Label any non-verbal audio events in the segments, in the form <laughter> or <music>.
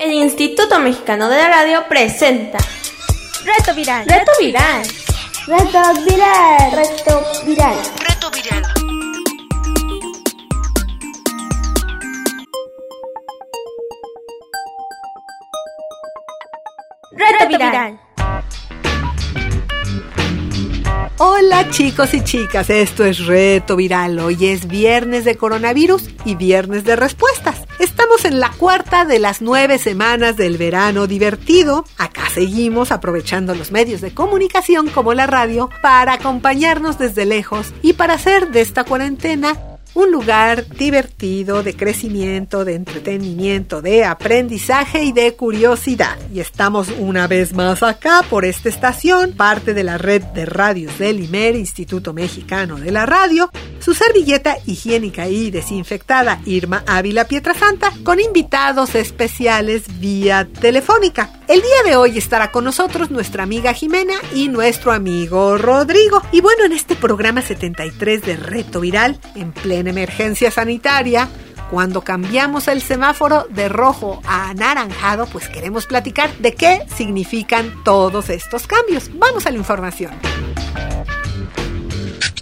El Instituto Mexicano de la Radio presenta Reto Viral. Reto Viral. Reto Viral. Reto Viral. Reto Viral. Reto Viral. Hola chicos y chicas, esto es Reto Viral. Hoy es viernes de coronavirus y viernes de respuestas. Estamos en la cuarta de las nueve semanas del verano divertido. Acá seguimos aprovechando los medios de comunicación como la radio para acompañarnos desde lejos y para hacer de esta cuarentena un lugar divertido de crecimiento, de entretenimiento, de aprendizaje y de curiosidad. Y estamos una vez más acá por esta estación, parte de la red de radios del IMER, Instituto Mexicano de la Radio, su servilleta higiénica y desinfectada Irma Ávila Pietrasanta, con invitados especiales vía telefónica. El día de hoy estará con nosotros nuestra amiga Jimena y nuestro amigo Rodrigo. Y bueno, en este programa 73 de Reto Viral, en plena emergencia sanitaria, cuando cambiamos el semáforo de rojo a anaranjado, pues queremos platicar de qué significan todos estos cambios. Vamos a la información.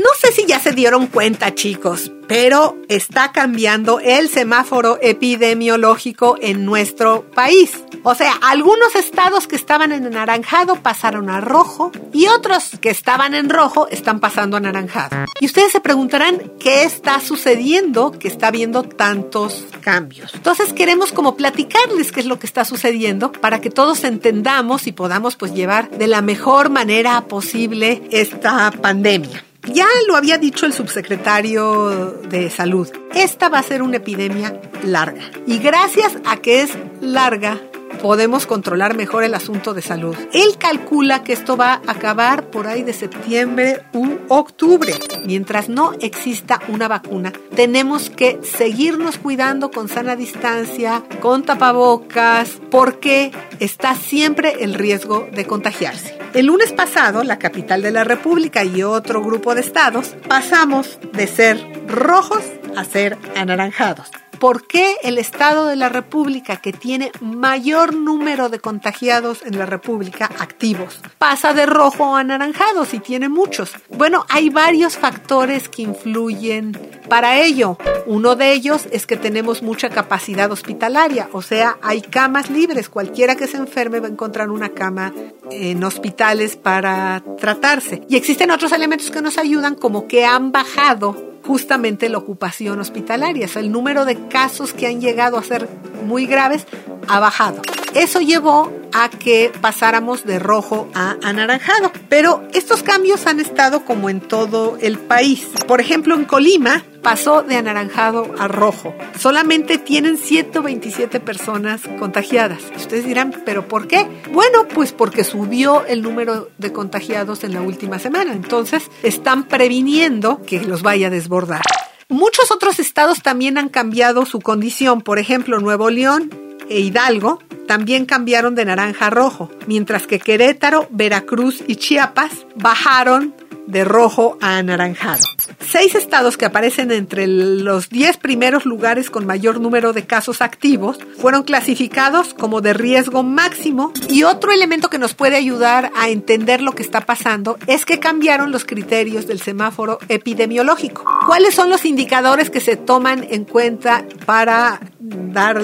No sé si ya se dieron cuenta, chicos, pero está cambiando el semáforo epidemiológico en nuestro país. O sea, algunos estados que estaban en anaranjado pasaron a rojo y otros que estaban en rojo están pasando a anaranjado. Y ustedes se preguntarán qué está sucediendo que está habiendo tantos cambios. Entonces queremos como platicarles qué es lo que está sucediendo para que todos entendamos y podamos pues llevar de la mejor manera posible esta pandemia. Ya lo había dicho el subsecretario de Salud, esta va a ser una epidemia larga. Y gracias a que es larga, podemos controlar mejor el asunto de salud. Él calcula que esto va a acabar por ahí de septiembre u octubre. Mientras no exista una vacuna, tenemos que seguirnos cuidando con sana distancia, con tapabocas, porque está siempre el riesgo de contagiarse. El lunes pasado, la capital de la República y otro grupo de estados pasamos de ser rojos a ser anaranjados. ¿Por qué el Estado de la República, que tiene mayor número de contagiados en la República activos, pasa de rojo a anaranjado si tiene muchos? Bueno, hay varios factores que influyen para ello. Uno de ellos es que tenemos mucha capacidad hospitalaria, o sea, hay camas libres. Cualquiera que se enferme va a encontrar una cama en hospitales para tratarse. Y existen otros elementos que nos ayudan, como que han bajado justamente la ocupación hospitalaria. O sea, el número de casos que han llegado a ser muy graves ha bajado. Eso llevó a que pasáramos de rojo a anaranjado. Pero estos cambios han estado como en todo el país. Por ejemplo, en Colima pasó de anaranjado a rojo. Solamente tienen 127 personas contagiadas. Ustedes dirán, ¿pero por qué? Bueno, pues porque subió el número de contagiados en la última semana. Entonces, están previniendo que los vaya a desbordar. Muchos otros estados también han cambiado su condición. Por ejemplo, Nuevo León e Hidalgo también cambiaron de naranja a rojo, mientras que Querétaro, Veracruz y Chiapas bajaron de rojo a anaranjado. Seis estados que aparecen entre los 10 primeros lugares con mayor número de casos activos fueron clasificados como de riesgo máximo y otro elemento que nos puede ayudar a entender lo que está pasando es que cambiaron los criterios del semáforo epidemiológico. ¿Cuáles son los indicadores que se toman en cuenta para dar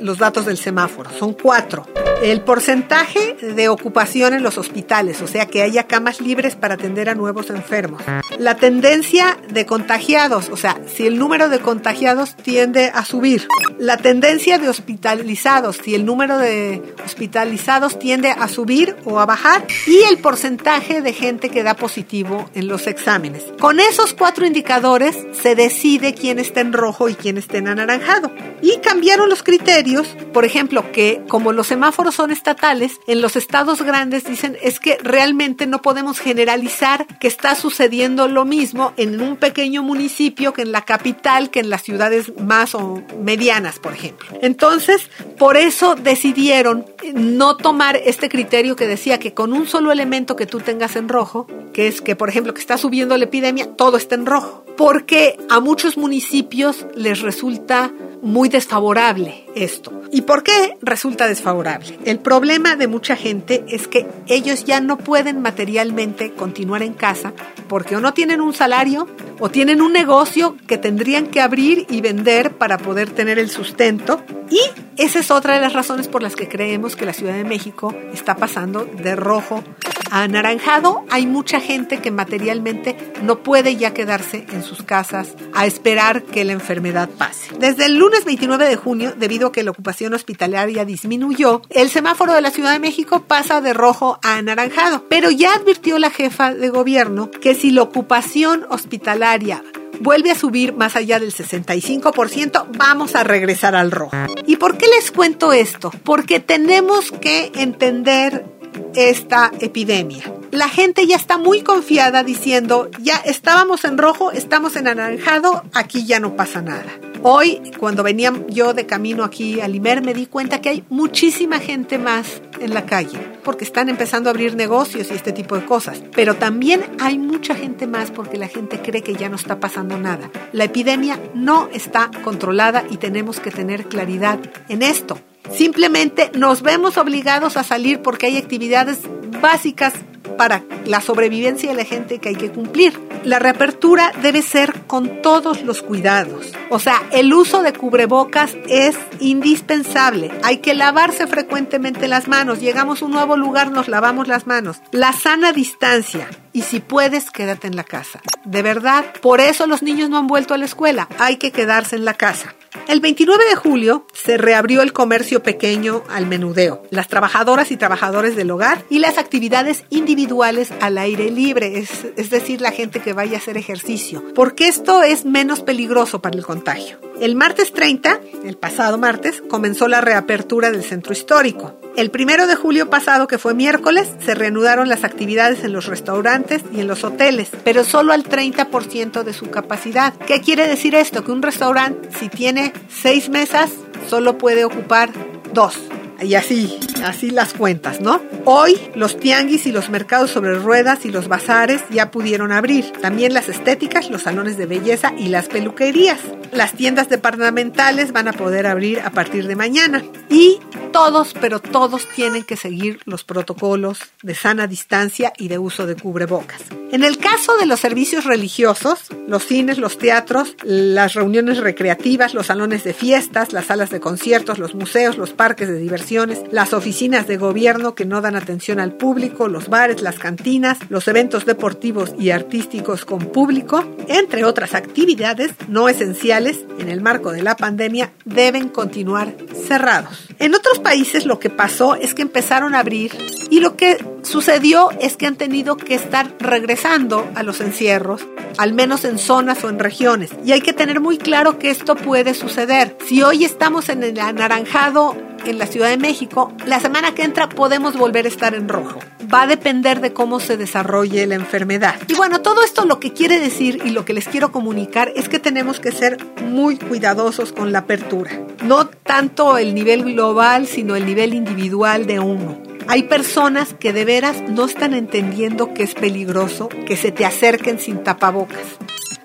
los datos del semáforo. Son cuatro. El porcentaje de ocupación en los hospitales, o sea, que haya camas libres para atender a nuevos enfermos. La tendencia de contagiados, o sea, si el número de contagiados tiende a subir. La tendencia de hospitalizados, si el número de hospitalizados tiende a subir o a bajar. Y el porcentaje de gente que da positivo en los exámenes. Con esos cuatro indicadores se decide quién está en rojo y quién está en anaranjado. Y cambiaron los criterios, por ejemplo, que como los semáforos son estatales, en los estados grandes dicen es que realmente no podemos generalizar que está sucediendo lo mismo en un pequeño municipio que en la capital, que en las ciudades más o medianas, por ejemplo. Entonces, por eso decidieron no tomar este criterio que decía que con un solo elemento que tú tengas en rojo, que es que, por ejemplo, que está subiendo la epidemia, todo está en rojo. Porque a muchos municipios les resulta muy desfavorable esto. ¿Y por qué resulta desfavorable? El problema de mucha gente es que ellos ya no pueden materialmente continuar en casa porque o no tienen un salario o tienen un negocio que tendrían que abrir y vender para poder tener el sustento. Y esa es otra de las razones por las que creemos que la Ciudad de México está pasando de rojo anaranjado. Hay mucha gente que materialmente no puede ya quedarse en sus casas a esperar que la enfermedad pase. Desde el lunes 29 de junio, debido a que la ocupación hospitalaria disminuyó, el semáforo de la Ciudad de México pasa de rojo a anaranjado. Pero ya advirtió la jefa de gobierno que si la ocupación hospitalaria vuelve a subir más allá del 65%, vamos a regresar al rojo. ¿Y por qué les cuento esto? Porque tenemos que entender esta epidemia. La gente ya está muy confiada diciendo, ya estábamos en rojo, estamos en anaranjado, aquí ya no pasa nada. Hoy, cuando venía yo de camino aquí a Limer, me di cuenta que hay muchísima gente más en la calle, porque están empezando a abrir negocios y este tipo de cosas. Pero también hay mucha gente más porque la gente cree que ya no está pasando nada. La epidemia no está controlada y tenemos que tener claridad en esto. Simplemente nos vemos obligados a salir porque hay actividades básicas para la sobrevivencia de la gente que hay que cumplir. La reapertura debe ser con todos los cuidados. O sea, el uso de cubrebocas es indispensable. Hay que lavarse frecuentemente las manos. Llegamos a un nuevo lugar, nos lavamos las manos. La sana distancia. Y si puedes, quédate en la casa. De verdad, por eso los niños no han vuelto a la escuela. Hay que quedarse en la casa. El 29 de julio se reabrió el comercio pequeño al menudeo, las trabajadoras y trabajadores del hogar y las actividades individuales al aire libre, es, decir, la gente que vaya a hacer ejercicio, porque esto es menos peligroso para el contagio. El martes 30, el pasado martes, comenzó la reapertura del centro histórico. El primero de julio pasado, que fue miércoles, se reanudaron las actividades en los restaurantes y en los hoteles, pero solo al 30% de su capacidad. ¿Qué quiere decir esto? Que un restaurante, si tiene seis mesas, solo puede ocupar dos. Y así, así las cuentas, ¿no? Hoy los tianguis y los mercados sobre ruedas y los bazares ya pudieron abrir. También las estéticas, los salones de belleza y las peluquerías. Las tiendas departamentales van a poder abrir a partir de mañana. Y todos, pero todos tienen que seguir los protocolos de sana distancia y de uso de cubrebocas. En el caso de los servicios religiosos, los cines, los teatros, las reuniones recreativas, los salones de fiestas, las salas de conciertos, los museos, los parques de diversiones, las oficinas de gobierno que no dan atención al público, los bares, las cantinas, los eventos deportivos y artísticos con público, entre otras actividades no esenciales en el marco de la pandemia, deben continuar cerrados. En otros países lo que pasó es que empezaron a abrir y lo que sucedió es que han tenido que estar regresando a los encierros, al menos en zonas o en regiones. Y hay que tener muy claro que esto puede suceder. Si hoy estamos en el anaranjado en la Ciudad de México, la semana que entra podemos volver a estar en rojo. Va a depender de cómo se desarrolle la enfermedad. Y bueno, todo esto lo que quiere decir y lo que les quiero comunicar es que tenemos que ser muy cuidadosos con la apertura. No tanto el nivel global, sino el nivel individual de uno. Hay personas que de veras no están entendiendo que es peligroso que se te acerquen sin tapabocas.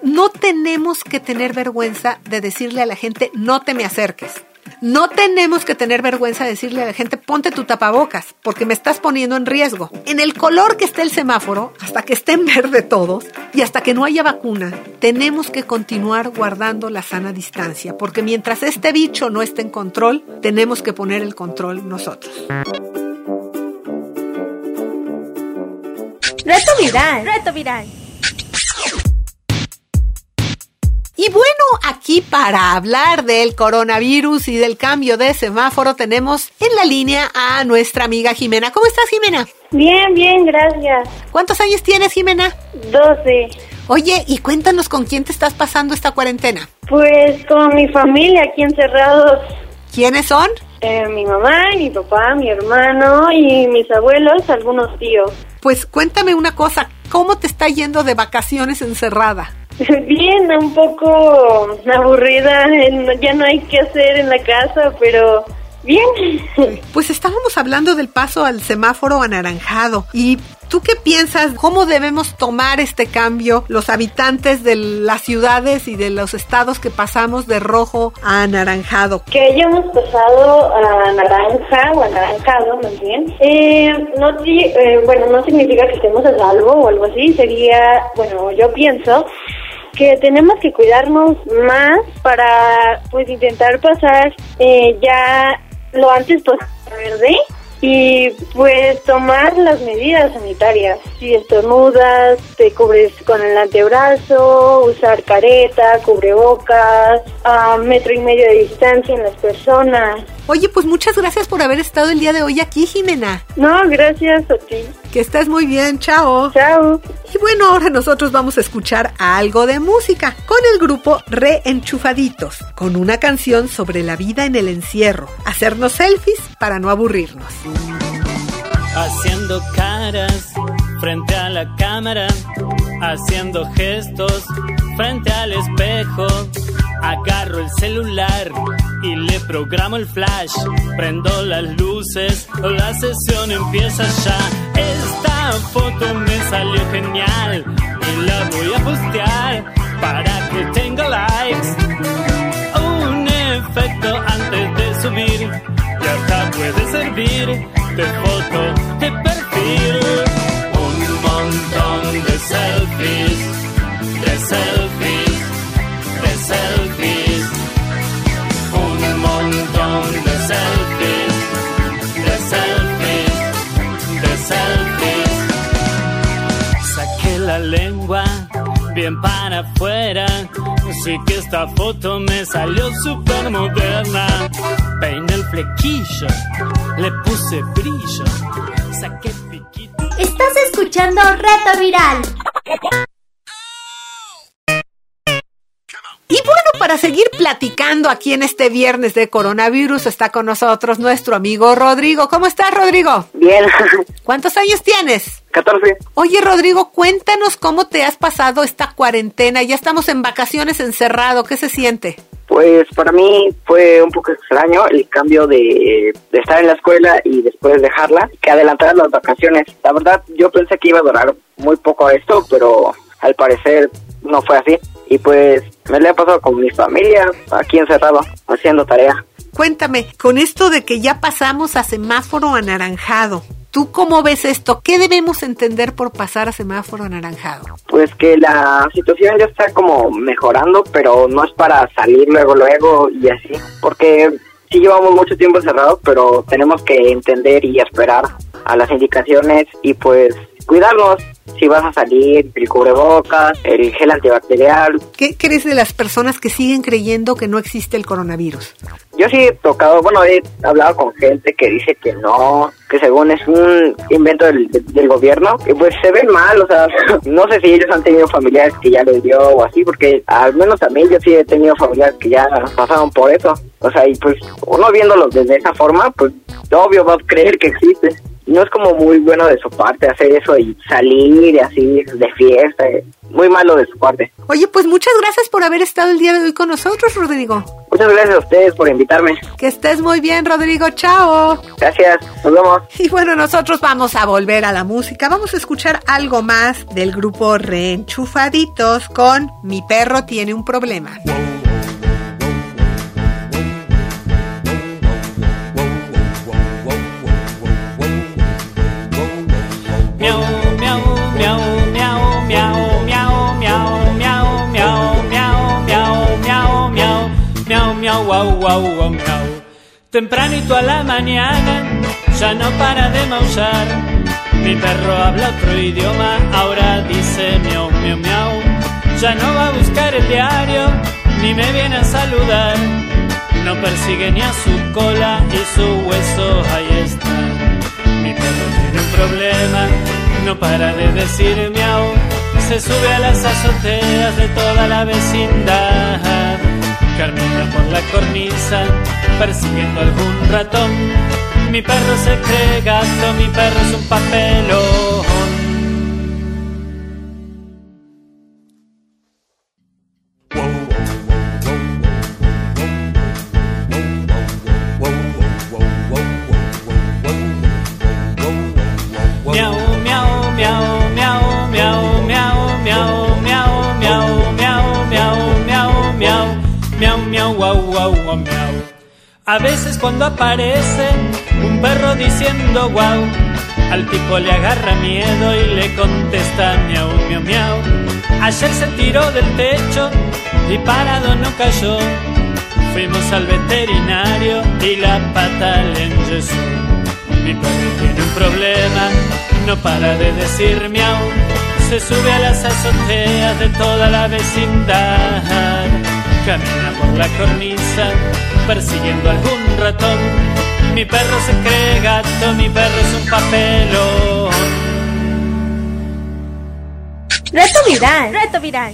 No tenemos que tener vergüenza de decirle a la gente no te me acerques. No tenemos que tener vergüenza de decirle a la gente ponte tu tapabocas porque me estás poniendo en riesgo. En el color que esté el semáforo, hasta que esté en verde todos y hasta que no haya vacuna, tenemos que continuar guardando la sana distancia porque mientras este bicho no esté en control, tenemos que poner el control nosotros. Reto viral. Reto viral. Y bueno, aquí para hablar del coronavirus y del cambio de semáforo tenemos en la línea a nuestra amiga Jimena. ¿Cómo estás, Jimena? Bien, bien, gracias. ¿Cuántos años tienes, Jimena? Doce. Oye, y cuéntanos con quién te estás pasando esta cuarentena. Pues con mi familia aquí encerrados. ¿Quiénes son? Eh, mi mamá, mi papá, mi hermano y mis abuelos, algunos tíos. Pues cuéntame una cosa, ¿cómo te está yendo de vacaciones encerrada? Bien, un poco aburrida, ya no hay que hacer en la casa, pero Bien. <laughs> Pues estábamos hablando del paso al semáforo anaranjado y ¿Tú qué piensas? ¿Cómo debemos tomar este cambio los habitantes de las ciudades y de los estados que pasamos de rojo a anaranjado? Que hayamos pasado a naranja o anaranjado, más bien. Eh, no, eh, bueno, no significa que estemos a salvo o algo así. Sería, bueno, yo pienso que tenemos que cuidarnos más para pues intentar pasar eh, ya lo antes posible y pues tomar las medidas sanitarias. Si estornudas, te cubres con el antebrazo, usar careta, cubrebocas, a metro y medio de distancia en las personas. Oye, pues muchas gracias por haber estado el día de hoy aquí, Jimena. No, gracias a ti. Que estés muy bien, chao. Chao. Y bueno, ahora nosotros vamos a escuchar algo de música con el grupo Reenchufaditos, con una canción sobre la vida en el encierro, hacernos selfies para no aburrirnos. Haciendo caras frente a la cámara, haciendo gestos frente al espejo. Agarro el celular y le programo el flash. Prendo las luces, la sesión empieza ya. Esta foto me salió genial y la voy a postear para que tenga likes. Un efecto antes de subir y hasta puede servir de foto para afuera. Así que esta foto me salió súper moderna. Peiné el flequillo, le puse brillo, saqué piquito. Estás escuchando Reto Viral. Para seguir platicando aquí en este viernes de coronavirus está con nosotros nuestro amigo Rodrigo. ¿Cómo estás, Rodrigo? Bien, <laughs> ¿Cuántos años tienes? 14. Oye, Rodrigo, cuéntanos cómo te has pasado esta cuarentena. Ya estamos en vacaciones encerrado. ¿Qué se siente? Pues para mí fue un poco extraño el cambio de, de estar en la escuela y después dejarla, que adelantar las vacaciones. La verdad, yo pensé que iba a durar muy poco esto, pero al parecer no fue así. Y pues me le he pasado con mi familia aquí encerrado, haciendo tarea. Cuéntame, con esto de que ya pasamos a semáforo anaranjado, ¿tú cómo ves esto? ¿Qué debemos entender por pasar a semáforo anaranjado? Pues que la situación ya está como mejorando, pero no es para salir luego, luego y así. Porque sí llevamos mucho tiempo encerrados, pero tenemos que entender y esperar a las indicaciones y pues cuidarnos. Si vas a salir, el cubrebocas, el gel antibacterial. ¿Qué crees de las personas que siguen creyendo que no existe el coronavirus? Yo sí he tocado, bueno, he hablado con gente que dice que no, que según es un invento del, del gobierno, y pues se ven mal, o sea, <laughs> no sé si ellos han tenido familiares que ya les dio o así, porque al menos a mí yo sí he tenido familiares que ya pasaron por eso, o sea, y pues uno viéndolo desde esa forma, pues obvio va a creer que existe. No es como muy bueno de su parte hacer eso y salir y así de fiesta, muy malo de su parte. Oye, pues muchas gracias por haber estado el día de hoy con nosotros, Rodrigo. Muchas gracias a ustedes por invitarme. Que estés muy bien, Rodrigo. Chao. Gracias, nos vemos. <laughs> Y bueno, nosotros vamos a volver a la música. Vamos a escuchar algo más del grupo Reenchufaditos con Mi perro tiene un problema. Tempranito a la mañana, ya no para de maullar. Mi perro habla otro idioma, ahora dice miau, miau, miau. Ya no va a buscar el diario, ni me viene a saludar. No persigue ni a su cola y su hueso ahí está. Mi perro tiene un problema, no para de decir miau. Se sube a las azoteas de toda la vecindad. Camina por la cornisa, persiguiendo algún ratón. Mi perro se cree gato, mi perro es un papelón. Guau, guau, miau. A veces cuando aparece un perro diciendo guau, al tipo le agarra miedo y le contesta miau, miau, miau. Ayer se tiró del techo y parado no cayó. Fuimos al veterinario y la pata le enyesó. Mi perro tiene un problema, no para de decir miau. Se sube a las azoteas de toda la vecindad. Camina por la cornisa persiguiendo algún ratón. Mi perro se cree gato, mi perro es un papelón. Reto viral. Reto viral.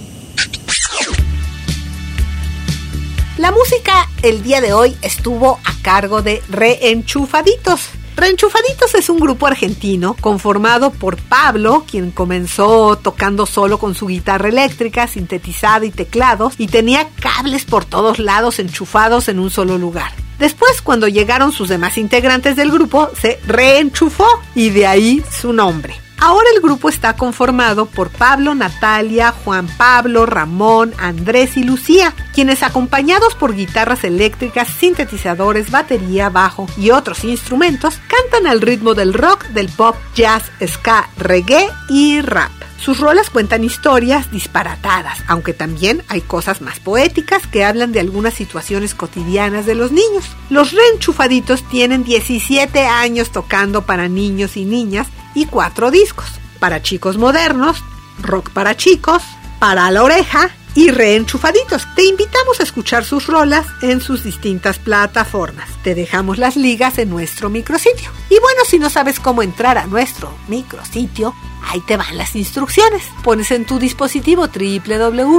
La música el día de hoy estuvo a cargo de Reenchufaditos. Reenchufaditos es un grupo argentino conformado por Pablo, quien comenzó tocando solo con su guitarra eléctrica, sintetizada y teclados, y tenía cables por todos lados enchufados en un solo lugar. Después, cuando llegaron sus demás integrantes del grupo, se reenchufó y de ahí su nombre. Ahora el grupo está conformado por Pablo, Natalia, Juan Pablo, Ramón, Andrés y Lucía, quienes acompañados por guitarras eléctricas, sintetizadores, batería, bajo y otros instrumentos, cantan al ritmo del rock, del pop, jazz, ska, reggae y rap. Sus rolas cuentan historias disparatadas, aunque también hay cosas más poéticas que hablan de algunas situaciones cotidianas de los niños. Los reenchufaditos tienen 17 años tocando para niños y niñas y cuatro discos. Para chicos modernos, rock para chicos, para la oreja y reenchufaditos. Te invitamos a escuchar sus rolas en sus distintas plataformas. Te dejamos las ligas en nuestro micrositio. Y bueno, si no sabes cómo entrar a nuestro micrositio, ahí te van las instrucciones. Pones en tu dispositivo www.imer.mx.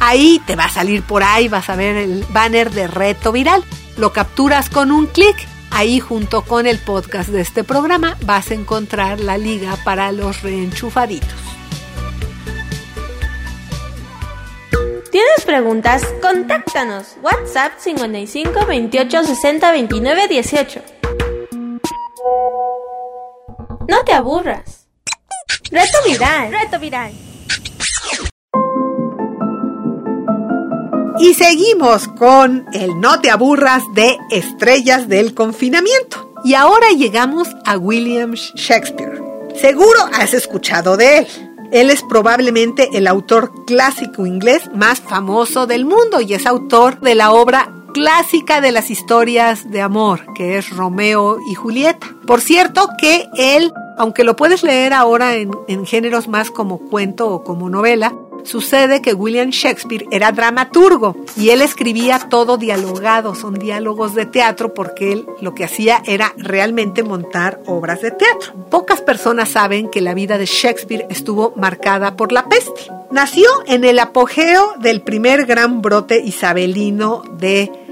Ahí te va a salir por ahí, vas a ver el banner de reto viral. Lo capturas con un clic Ahí junto con el podcast de este programa vas a encontrar la liga para los reenchufaditos. ¿Tienes preguntas? Contáctanos. WhatsApp 55 28 60 29 18. No te aburras. Reto viral. Reto viral. Y seguimos con el No te aburras de Estrellas del Confinamiento. Y ahora llegamos a William Shakespeare. Seguro has escuchado de él. Él es probablemente el autor clásico inglés más famoso del mundo y es autor de la obra clásica de las historias de amor, que es Romeo y Julieta. Por cierto que él, aunque lo puedes leer ahora en, en géneros más como cuento o como novela, Sucede que William Shakespeare era dramaturgo y él escribía todo dialogado, son diálogos de teatro porque él lo que hacía era realmente montar obras de teatro. Pocas personas saben que la vida de Shakespeare estuvo marcada por la peste. Nació en el apogeo del primer gran brote isabelino de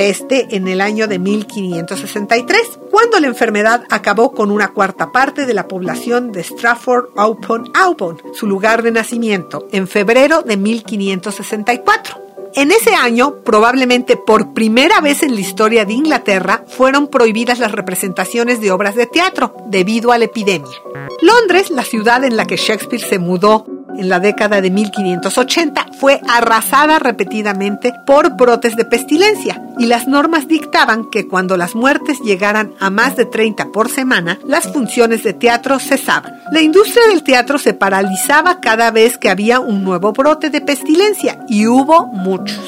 peste en el año de 1563, cuando la enfermedad acabó con una cuarta parte de la población de Stratford upon Avon, su lugar de nacimiento, en febrero de 1564. En ese año, probablemente por primera vez en la historia de Inglaterra, fueron prohibidas las representaciones de obras de teatro debido a la epidemia. Londres, la ciudad en la que Shakespeare se mudó en la década de 1580 fue arrasada repetidamente por brotes de pestilencia y las normas dictaban que cuando las muertes llegaran a más de 30 por semana, las funciones de teatro cesaban. La industria del teatro se paralizaba cada vez que había un nuevo brote de pestilencia y hubo muchos.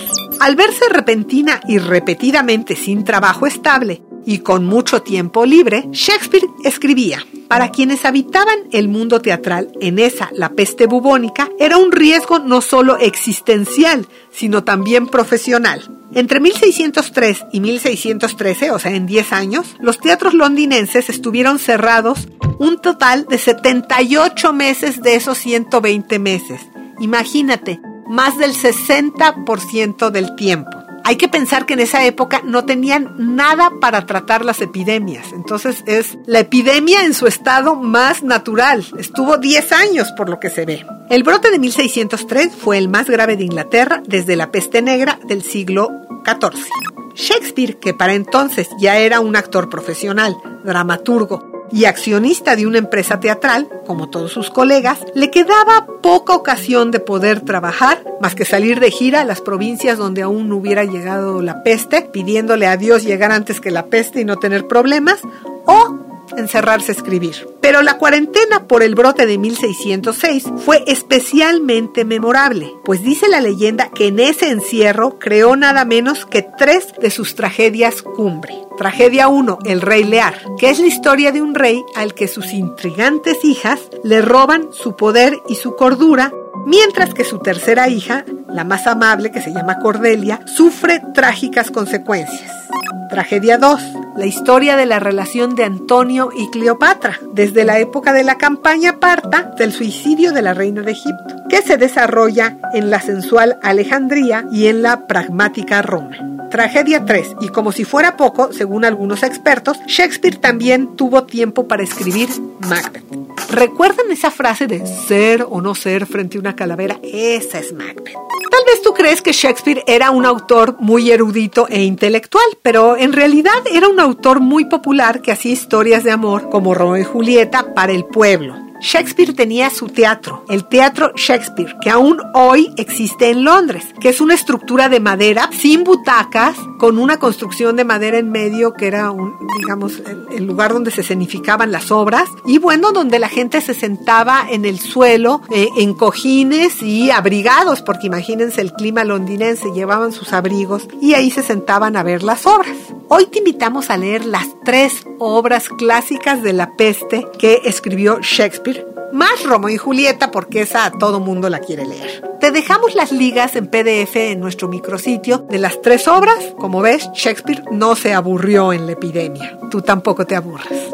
Al verse repentina y repetidamente sin trabajo estable, y con mucho tiempo libre, Shakespeare escribía. Para quienes habitaban el mundo teatral en esa, la peste bubónica, era un riesgo no solo existencial, sino también profesional. Entre 1603 y 1613, o sea, en 10 años, los teatros londinenses estuvieron cerrados un total de 78 meses de esos 120 meses. Imagínate, más del 60% del tiempo hay que pensar que en esa época no tenían nada para tratar las epidemias. Entonces es la epidemia en su estado más natural. Estuvo 10 años por lo que se ve. El brote de 1603 fue el más grave de Inglaterra desde la peste negra del siglo XIV. Shakespeare, que para entonces ya era un actor profesional, dramaturgo, y accionista de una empresa teatral, como todos sus colegas, le quedaba poca ocasión de poder trabajar, más que salir de gira a las provincias donde aún no hubiera llegado la peste, pidiéndole a Dios llegar antes que la peste y no tener problemas, o encerrarse a escribir. Pero la cuarentena por el brote de 1606 fue especialmente memorable, pues dice la leyenda que en ese encierro creó nada menos que tres de sus tragedias cumbre. Tragedia 1, El Rey Lear, que es la historia de un rey al que sus intrigantes hijas le roban su poder y su cordura mientras que su tercera hija, la más amable que se llama Cordelia, sufre trágicas consecuencias. Tragedia 2. La historia de la relación de Antonio y Cleopatra, desde la época de la campaña parta del suicidio de la reina de Egipto, que se desarrolla en la sensual Alejandría y en la pragmática Roma. Tragedia 3. Y como si fuera poco, según algunos expertos, Shakespeare también tuvo tiempo para escribir Macbeth. ¿Recuerdan esa frase de ser o no ser frente a una calavera? Esa es Macbeth. Tal vez tú crees que Shakespeare era un autor muy erudito e intelectual, pero en realidad era un autor muy popular que hacía historias de amor como Romeo y Julieta para el pueblo. Shakespeare tenía su teatro, el Teatro Shakespeare, que aún hoy existe en Londres, que es una estructura de madera sin butacas, con una construcción de madera en medio que era digamos, el, lugar donde se escenificaban las obras, y bueno, donde la gente se sentaba en el suelo, eh, en cojines y abrigados, porque imagínense el clima londinense, llevaban sus abrigos y ahí se sentaban a ver las obras. Hoy te invitamos a leer las tres obras clásicas de la peste que escribió Shakespeare, más Romeo y Julieta porque esa a todo mundo la quiere leer. Te dejamos las ligas en PDF en nuestro micrositio de las tres obras. Como ves, Shakespeare no se aburrió en la epidemia. Tú tampoco te aburres.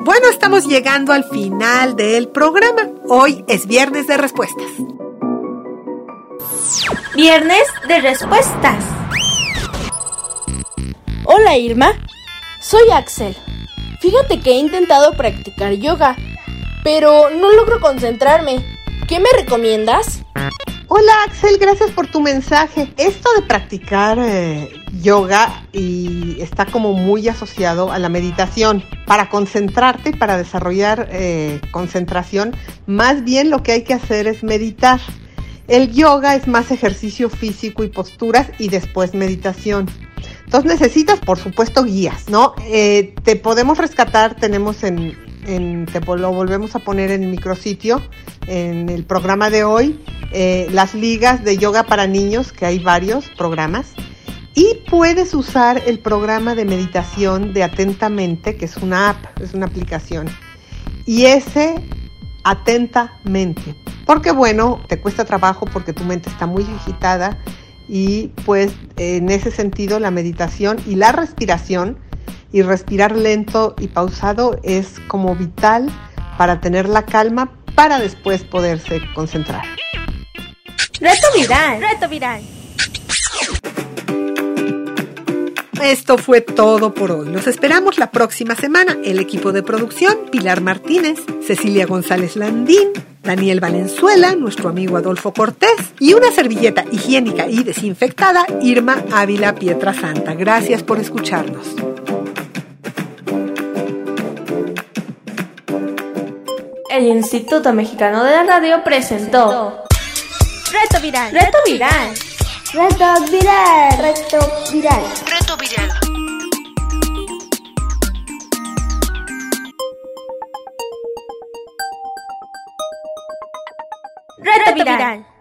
Bueno, estamos llegando al final del programa. Hoy es viernes de respuestas. Viernes de respuestas. Hola Irma, soy Axel. Fíjate que he intentado practicar yoga, pero no logro concentrarme. ¿Qué me recomiendas? Hola Axel, gracias por tu mensaje. Esto de practicar eh, yoga y está como muy asociado a la meditación. Para concentrarte para desarrollar eh, concentración, más bien lo que hay que hacer es meditar. El yoga es más ejercicio físico y posturas y después meditación. Entonces necesitas, por supuesto, guías, ¿no? Eh, te podemos rescatar, tenemos en, te lo volvemos a poner en el micrositio, en el programa de hoy, eh, las ligas de yoga para niños, que hay varios programas. Y puedes usar el programa de meditación de Atentamente, que es una app, es una aplicación. Y ese atentamente. Porque bueno, te cuesta trabajo porque tu mente está muy agitada y pues en ese sentido la meditación y la respiración y respirar lento y pausado es como vital para tener la calma para después poderse concentrar. Reto viral, reto viral. Esto fue todo por hoy. Los esperamos la próxima semana. El equipo de producción, Pilar Martínez, Cecilia González Landín, Daniel Valenzuela, nuestro amigo Adolfo Cortés y una servilleta higiénica y desinfectada, Irma Ávila Pietra Santa. Gracias por escucharnos. El Instituto Mexicano de la Radio presentó Reto Viral. Reto Viral. Reto Viral. Reto Viral. Reto viral. Reto Viral.